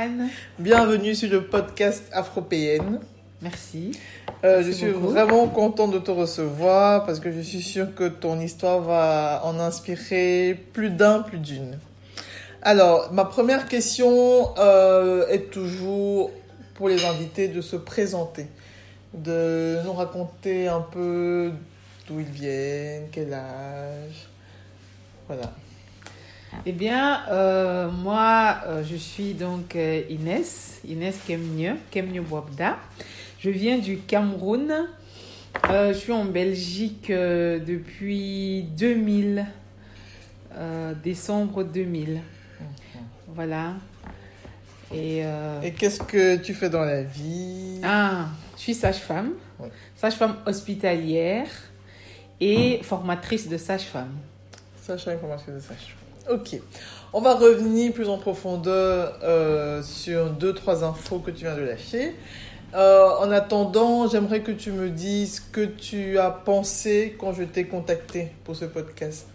Anne. Bienvenue sur le podcast Afropéenne. Merci. Euh, Merci je suis beaucoup. vraiment contente de te recevoir parce que je suis sûre que ton histoire va en inspirer plus d'un, plus d'une. Alors, ma première question euh, est toujours pour les invités de se présenter, de nous raconter un peu d'où ils viennent, quel âge. Voilà. Eh bien, euh, moi, euh, je suis donc euh, Inès, Inès Kemnye, Kemnye Bwabda. Je viens du Cameroun. Euh, je suis en Belgique euh, depuis 2000, euh, décembre 2000. Voilà. Et, euh, Et qu'est-ce que tu fais dans la vie? Ah, je suis sage-femme, Ouais. sage-femme hospitalière et formatrice de sage-femme. Sacha information de Sacha. Ok. On va revenir plus en profondeur euh, sur deux, trois infos que tu viens de lâcher. Euh, en attendant, j'aimerais que tu me dises ce que tu as pensé quand je t'ai contacté pour ce podcast.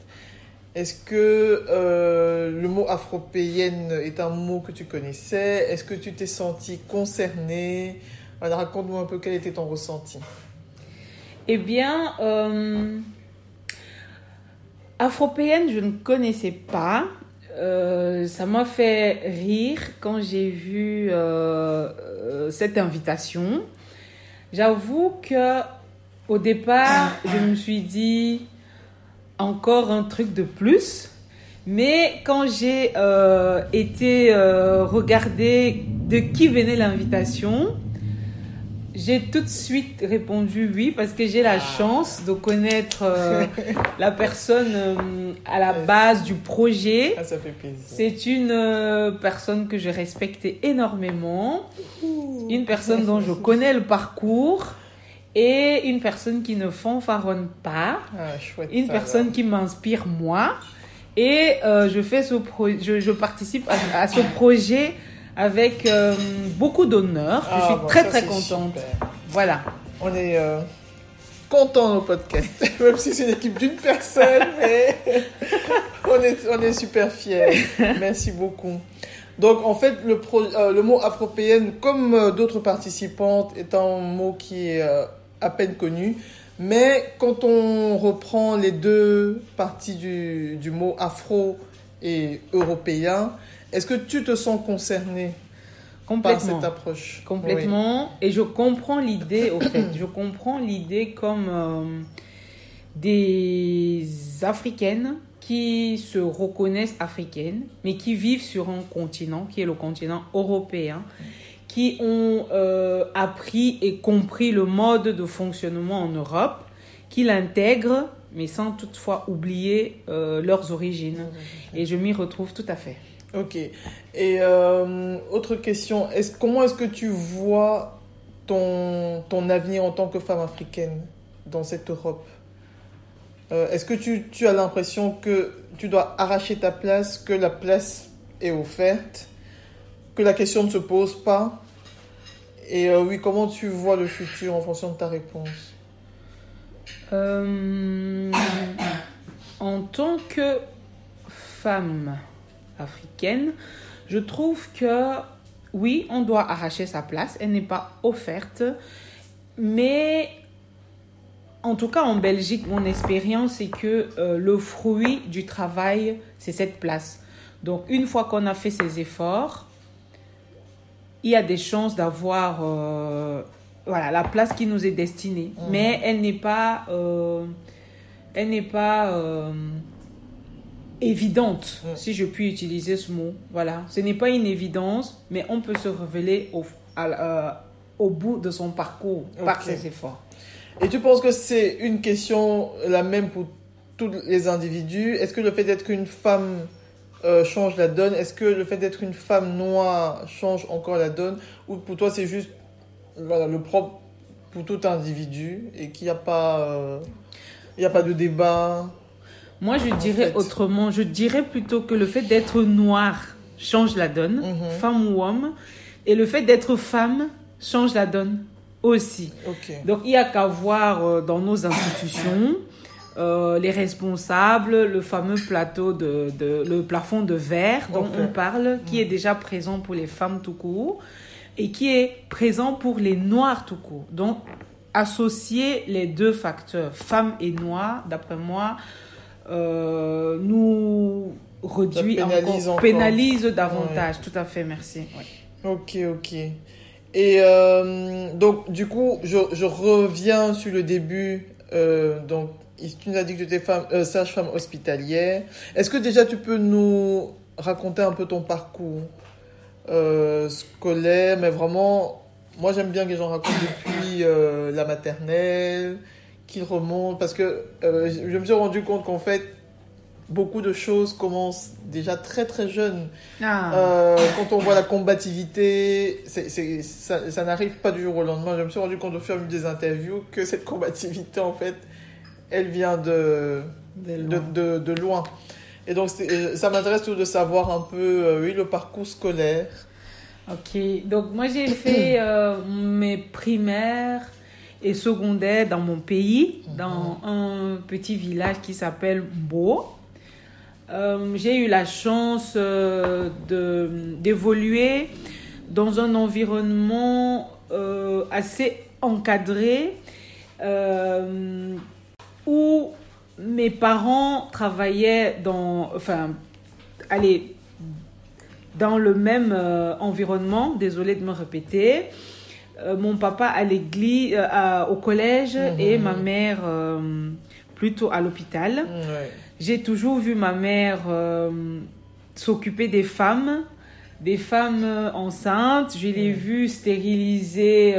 Est-ce que euh, le mot afropéenne est un mot que tu connaissais? Est-ce que tu t'es senti concernée raconte-moi un peu quel était ton ressenti. Eh bien, afropéenne, je ne connaissais pas. Euh, ça m'a fait rire quand j'ai vu euh, euh, cette invitation. J'avoue que au départ, je me suis dit encore un truc de plus. Mais quand j'ai été regarder de qui venait l'invitation, j'ai tout de suite répondu oui parce que j'ai la chance de connaître euh, la personne euh, à la base du projet. Ah, ça fait plaisir. C'est une euh, personne que je respecte énormément, une personne dont je connais le parcours et une personne qui ne fanfaronne pas, Ah, chouette. une ça, personne qui m'inspire moi. Et je, fais ce pro- je, je participe à, à ce projet avec euh, beaucoup d'honneur. Ah, je suis bon, très ça, très contente. super. Voilà. On est euh, content au podcast, même si c'est l'équipe d'une personne, mais on est, on est super fiers. Merci beaucoup. Donc en fait, le, pro- euh, le mot afropéenne, comme euh, d'autres participantes, est un mot qui est euh, à peine connu. Mais quand on reprend les deux parties du, du mot afro et européen, est-ce que tu te sens concerné par Complètement. cette approche? Complètement. Et je comprends l'idée, au fait. Je comprends l'idée comme euh, des Africaines qui se reconnaissent africaines, mais qui vivent sur un continent, qui est le continent européen, qui ont euh, appris et compris le mode de fonctionnement en Europe, qui l'intègrent, mais sans toutefois oublier euh, leurs origines. Et je m'y retrouve tout à fait. Ok. Et euh, autre question, est comment est-ce que tu vois ton, ton avenir en tant que femme africaine dans cette Europe? Euh, Est-ce que tu, tu as l'impression que tu dois arracher ta place, que la place est offerte, que la question ne se pose pas? Et euh, oui, comment tu vois le futur en fonction de ta réponse? En tant que femme africaine, je trouve que oui, on doit arracher sa place. Elle n'est pas offerte. Mais en tout cas, en Belgique, mon expérience, c'est que euh, le fruit du travail, c'est cette place. Donc, une fois qu'on a fait ses efforts, il y a des chances d'avoir euh, voilà, la place qui nous est destinée. Mhm. Mais elle n'est pas, euh, elle n'est pas évidente, Mhm. si je puis utiliser ce mot. Voilà, ce n'est pas une évidence, mais on peut se révéler au, à euh, au bout de son parcours par ses efforts. Et tu penses que c'est une question la même pour tous les individus? Est-ce que le fait d'être une femme euh, change la donne? Est-ce que le fait d'être une femme noire change encore la donne? Ou pour toi c'est juste voilà, le propre pour tout individu et qu'il n'y a pas euh, il a pas de débat? Moi, je dirais fait. autrement. Je dirais plutôt que le fait d'être noir change la donne, Mhm. femme ou homme, et le fait d'être femme change la donne aussi. Donc, il y a qu'à voir euh, dans nos institutions euh, les responsables, le fameux plateau de, de- le plafond de verre dont on parle, qui est déjà présent pour les femmes tout court et qui est présent pour les noirs tout court. Donc, associer les deux facteurs, femmes et noirs, d'après moi, euh, nous réduit pénalise encore, pénalise davantage. Tout à fait, merci. Ouais. Ok, ok. Et euh, donc, du coup, je, je reviens sur le début. Euh, donc, tu nous as dit que tu étais femme, euh, sage-femme hospitalière. Est-ce que déjà tu peux nous raconter un peu ton parcours scolaire, mais vraiment, moi j'aime bien que les gens racontent depuis la maternelle, qu'ils remontent, parce que euh, je me suis rendu compte qu'en fait, beaucoup de choses commencent déjà très très jeunes. Ah. Euh, quand on voit la combativité, c'est, c'est, ça, ça n'arrive pas du jour au lendemain. Je me suis rendu compte au fur et à mesure des interviews que cette combativité, en fait, elle vient de, loin. de, de loin. Et donc, c'est- euh, ça m'intéresse toujours de savoir un peu, euh, oui, le parcours scolaire. Ok, donc moi j'ai fait euh, mes primaires et secondaires dans mon pays, dans un petit village qui s'appelle Mbo. Euh, j'ai eu la chance euh, d'évoluer dans un environnement euh, assez encadré où mes parents travaillaient dans, enfin, allez, dans le même environnement, désolé de me répéter. Euh, mon papa à l'église, euh, au collège Mhm. et ma mère euh, plutôt à l'hôpital. J'ai toujours vu ma mère s'occuper des femmes, des femmes enceintes. Je l'ai Mhm. vue stériliser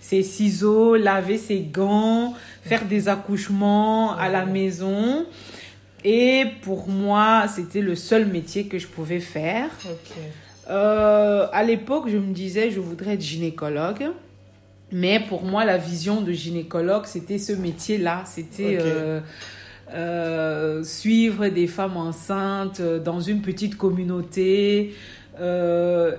ses ciseaux, laver ses gants, faire des accouchements à la maison. Et pour moi, c'était le seul métier que je pouvais faire. Euh, à l'époque, je me disais, je voudrais être gynécologue. Mais pour moi, la vision de gynécologue, c'était ce métier-là. C'était euh, euh, suivre des femmes enceintes dans une petite communauté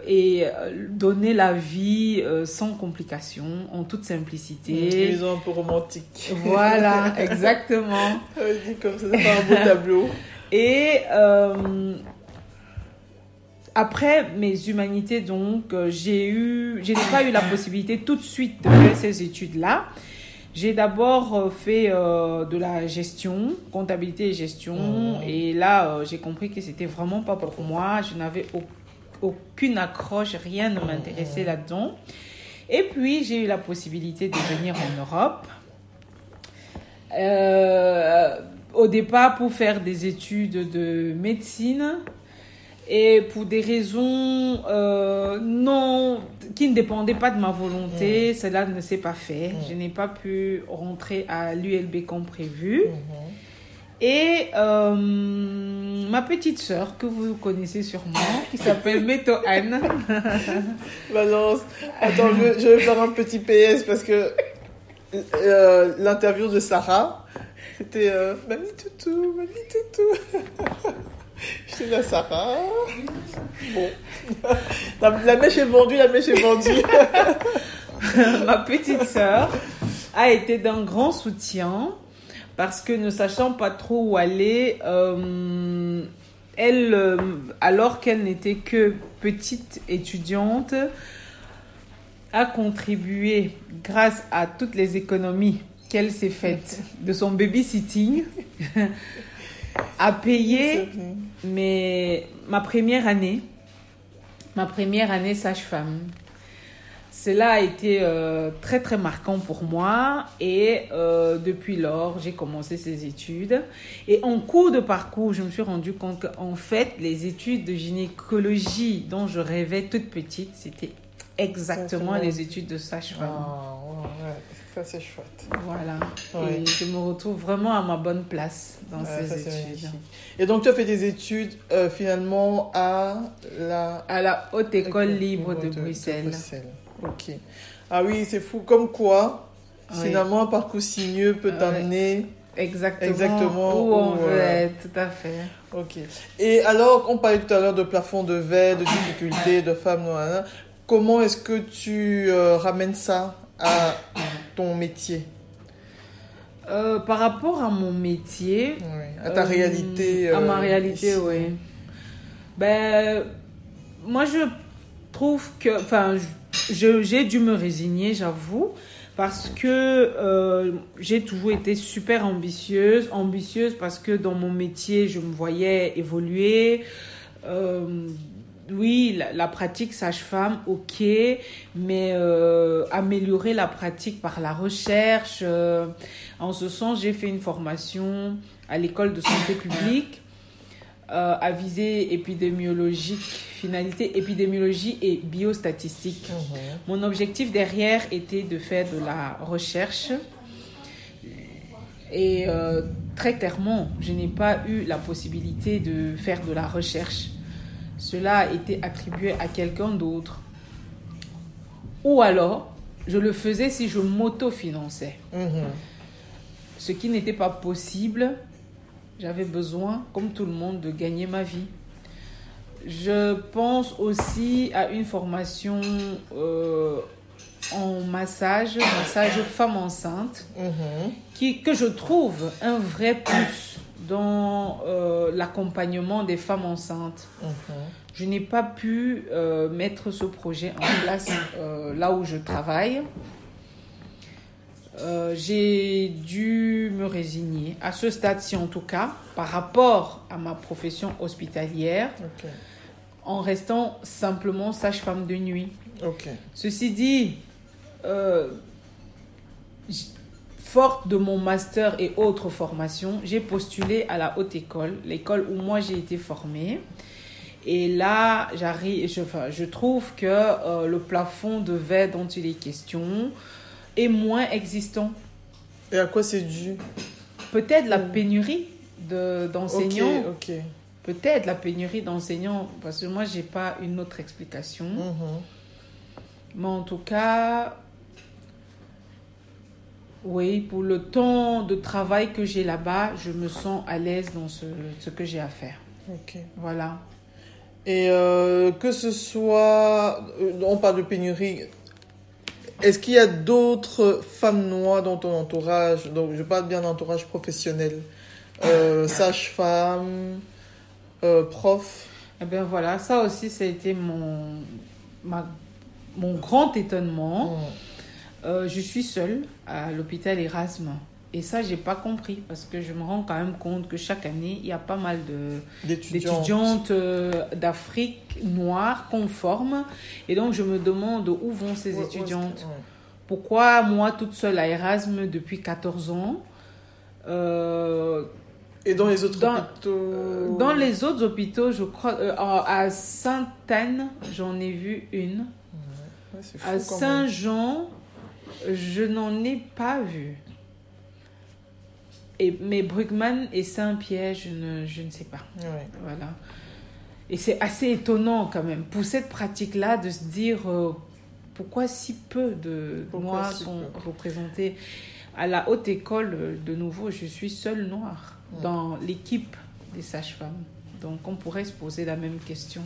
et donner la vie sans complications, en toute simplicité. Ils ont un peu romantique. Voilà, exactement. Dit comme ça, c'est pas un beau tableau. Et après mes humanités, donc, euh, j'ai eu, je n'ai pas eu la possibilité tout de suite de faire ces études-là. J'ai d'abord euh, fait euh, de la gestion, comptabilité et gestion, Mhm. et là, euh, j'ai compris que c'était vraiment pas pour moi. Je n'avais au- aucune accroche, rien ne m'intéressait là-dedans. Et puis, j'ai eu la possibilité de venir en Europe. Euh, au départ, pour faire des études de médecine. Et pour des raisons euh, non, qui ne dépendaient pas de ma volonté, cela ne s'est pas fait. Mm. Je n'ai pas pu rentrer à l'ULB comme prévu. Mhm. Et euh, ma petite sœur, que vous connaissez sûrement, qui s'appelle Meto Anne, Balance. Attends, je, je vais faire un petit PS parce que euh, l'interview de Sarah, c'était Mamie Toutou, Mamie Toutou. Je suis la Sarah. Bon. La, mèche est vendue, la mèche est vendue. ma petite sœur, a été d'un grand soutien parce que ne sachant pas trop où aller, euh, elle, euh, alors qu'elle n'était que petite étudiante, a contribué grâce à toutes les économies qu'elle s'est faites de son babysitting à payer mais ma première année, ma première année sage-femme. cela a été euh, très très marquant pour moi et euh, depuis lors j'ai commencé ces études et en cours de parcours je me suis rendu compte qu'en fait les études de gynécologie dont je rêvais toute petite c'était exactement Exactement. les études de sage-femme. Ouais, ouais, ça c'est chouette. Voilà. Ouais. Et je me retrouve vraiment à ma bonne place dans Ouais, ces ça, études. Et donc tu as fait des études euh, finalement à la À la Haute École Libre de, Bruxelles. Bruxelles. Ok. Ah oui, c'est fou. Comme quoi, Oui. finalement, un parcours sinueux peut t'amener. Exactement. Exactement, Où on où, veut euh, être, tout à fait. Ok. Et alors, on parlait tout à l'heure de plafond de verre, de difficultés, de femmes. nanana. Comment est-ce que tu euh, ramènes ça à ton métier, Euh, par rapport à mon métier, Oui. à ta Euh, réalité À ma euh, réalité, ici. oui. Ben, moi, je trouve que. Enfin, j'ai dû me résigner, j'avoue, parce que euh, j'ai toujours été super ambitieuse. Ambitieuse parce que dans mon métier, je me voyais évoluer. Euh, oui, la, la pratique sage-femme, ok, mais euh, améliorer la pratique par la recherche. euh, en ce sens, j'ai fait une formation à l'école de santé publique euh, à visée épidémiologique, finalité épidémiologie et biostatistique. Mhm. Mon objectif derrière était de faire de la recherche. Et euh, très clairement, je n'ai pas eu la possibilité de faire de la recherche. Cela a été attribué à quelqu'un d'autre. Ou alors, je le faisais si je m'autofinançais. Mhm. Ce qui n'était pas possible. J'avais besoin, comme tout le monde, de gagner ma vie. Je pense aussi à une formation euh, en massage, massage femme enceinte, Mhm. qui, que je trouve un vrai plus dans euh, l'accompagnement des femmes enceintes. Mhm. Je n'ai pas pu euh, mettre ce projet en place euh, là où je travaille. J'ai dû me résigner, à ce stade-ci en tout cas, par rapport à ma profession hospitalière, en restant simplement sage-femme de nuit. Ok. Ceci dit, forte de mon master et autres formations, j'ai postulé à la haute école, l'école où moi j'ai été formée. Et là, j'arrive, je, enfin, je trouve que euh, le plafond de verre dont il est question est moins existant. Et à quoi c'est dû? Peut-être la pénurie de- d'enseignants. Ok. ok. Peut-être la pénurie d'enseignants, parce que moi, j'ai pas une autre explication. Mhm. Mais en tout cas, oui, pour le temps de travail que j'ai là-bas, je me sens à l'aise dans ce, ce que j'ai à faire. Ok. Voilà. Et euh, que ce soit, euh, on parle de pénurie, est-ce qu'il y a d'autres femmes noires dans ton entourage? Donc, je parle bien d'entourage professionnel, euh, sage-femme, euh, prof? Eh bien voilà, ça aussi, ça a été mon, ma- mon grand étonnement. Mhm. Euh, je suis seule à l'hôpital Erasme. Et ça, j'ai pas compris parce que je me rends quand même compte que chaque année, il y a pas mal de, D'étudiantes. euh, d'Afrique noire qu'on forme. Et donc, je me demande où vont ces Ouais, étudiantes. ouais. Pourquoi moi, toute seule à Erasme depuis 14 ans euh, Et dans les autres Dans- hôpitaux Dans les autres hôpitaux, je crois, euh, à Sainte-Anne, j'en ai vu une. Ouais, c'est fou À. Saint-Jean, je n'en ai pas vu. Et, mais Brugman et Saint-Pierre, je ne, je ne sais pas. Ouais. Voilà. Et c'est assez étonnant quand même pour cette pratique-là de se dire euh, pourquoi si peu de Pourquoi noirs si sont peu? représentés. À la haute école, de nouveau, je suis seule noire dans l'équipe des sages-femmes. Donc on pourrait se poser la même question.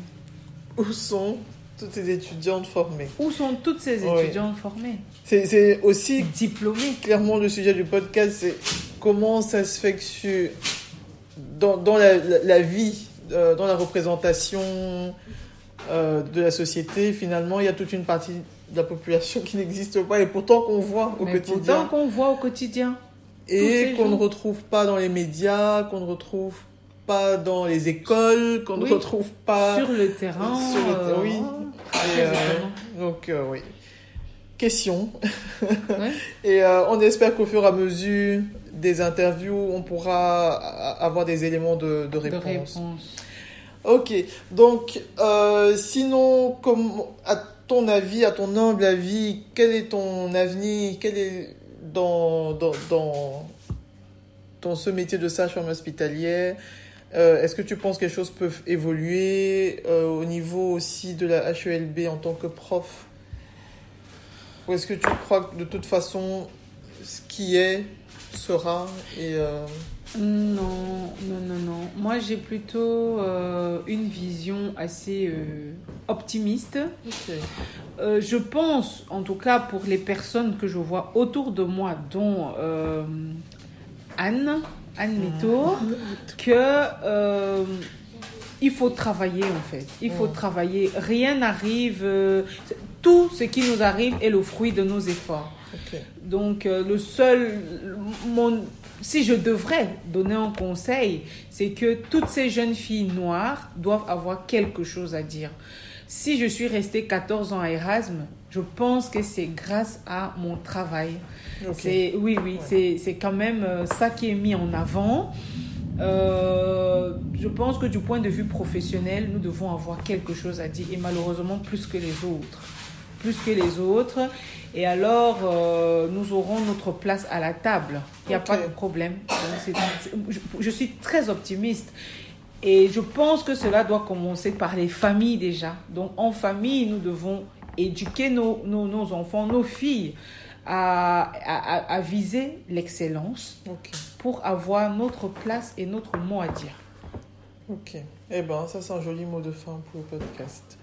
Où sont toutes ces étudiantes formées. Où sont toutes ces Oui. étudiantes formées C'est aussi Diplômées. clairement le sujet du podcast, c'est comment ça se fait que sur- dans, dans la, la- la vie, euh, dans la représentation euh, de la société, finalement, il y a toute une partie de la population qui n'existe pas. Et pourtant qu'on voit au Mais quotidien. pourtant qu'on voit au quotidien. et qu'on ne retrouve pas dans les médias, qu'on ne retrouve pas dans les écoles, qu'on Oui. ne retrouve pas sur le terrain. sur le ter- euh, oui. Et, euh. Donc, euh, oui. questions. et on espère qu'au fur et à mesure des interviews, on pourra avoir des éléments de, de réponse. De réponse. Ok, donc sinon, comme à ton avis, à ton humble avis, quel est ton avenir? Quel est dans, dans, dans, dans ce métier de sage-femme hospitalière? Euh, Est-ce que tu penses que les choses peuvent évoluer euh, au niveau aussi de la HELB en tant que prof? Ou est-ce que tu crois que de toute façon, ce qui est sera et euh, non, non, non, non. Moi, j'ai plutôt une vision assez optimiste. Je pense, en tout cas pour les personnes que je vois autour de moi, dont Anne, Métaux, que il faut travailler en fait. Il faut travailler. Rien n'arrive. tout ce qui nous arrive est le fruit de nos efforts. Donc le seul, mon, si je devrais donner un conseil, c'est que toutes ces jeunes filles noires doivent avoir quelque chose à dire. Si je suis restée 14 ans à Erasme, je pense que c'est grâce à mon travail. C'est oui, oui, c'est quand même euh, ça qui est mis en avant. Euh, je pense que du point de vue professionnel, nous devons avoir quelque chose à dire et malheureusement plus que les autres. Plus que les autres. Et alors, euh, nous aurons notre place à la table. Il n'y a pas de problème. je, suis très optimiste. Et je pense que cela doit commencer par les familles déjà. Donc, en famille, nous devons éduquer nos, nos, enfants, nos filles à, à, viser l'excellence pour avoir notre place et notre mot à dire. Ok. Eh bien, ça, c'est un joli mot de fin pour le podcast.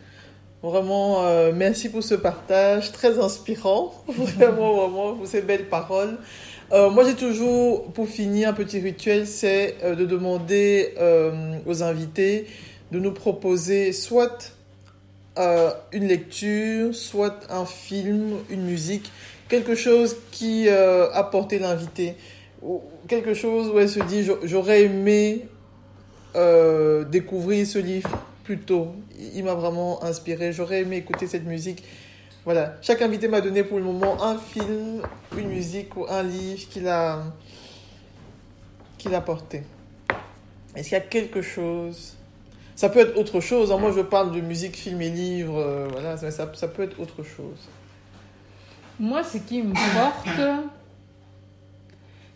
Vraiment, euh, merci pour ce partage très inspirant. Vraiment, vraiment, pour ces belles paroles. Euh, moi, j'ai toujours, pour finir, un petit rituel, c'est euh, de demander aux invités de nous proposer soit une lecture, soit un film, une musique, quelque chose qui a porté l'invité, quelque chose où elle se dit j'aurais aimé découvrir ce livre plus tôt. Il m'a vraiment inspiré. J'aurais aimé écouter cette musique. Voilà. Chaque invité m'a donné pour le moment un film, une musique ou un livre qu'il a, porté. Est-ce qu'il y a quelque chose? Ça peut être autre chose. Hein. Moi, je parle de musique, film et livre. Euh, voilà, ça, ça, peut être autre chose. Moi, ce qui me porte,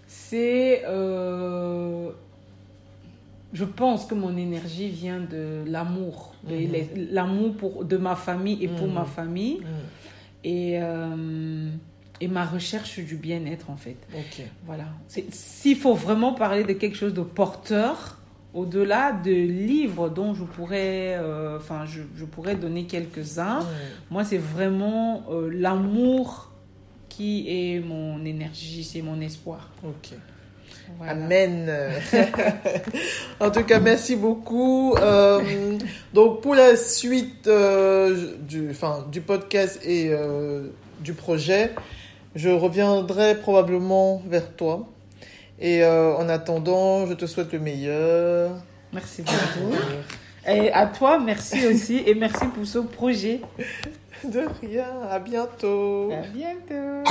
c'est euh, je pense que mon énergie vient de l'amour, mhm. l'amour pour de ma famille et pour ma mhm. famille, mhm. et euh, et ma recherche du bien-être en fait. Voilà. S'il faut vraiment parler de quelque chose de porteur, au-delà de livres dont je pourrais, euh, enfin, je, je, pourrais donner quelques-uns, moi c'est vraiment euh, l'amour qui est mon énergie, c'est mon espoir. Ok. Amen. en tout cas, merci beaucoup. Euh, donc, pour la suite euh, du, enfin, du podcast et euh, du projet, je reviendrai probablement vers toi. Et en attendant, je te souhaite le meilleur. Merci beaucoup. Et à toi, merci aussi. Et merci pour ce projet. De rien. À bientôt. À bientôt.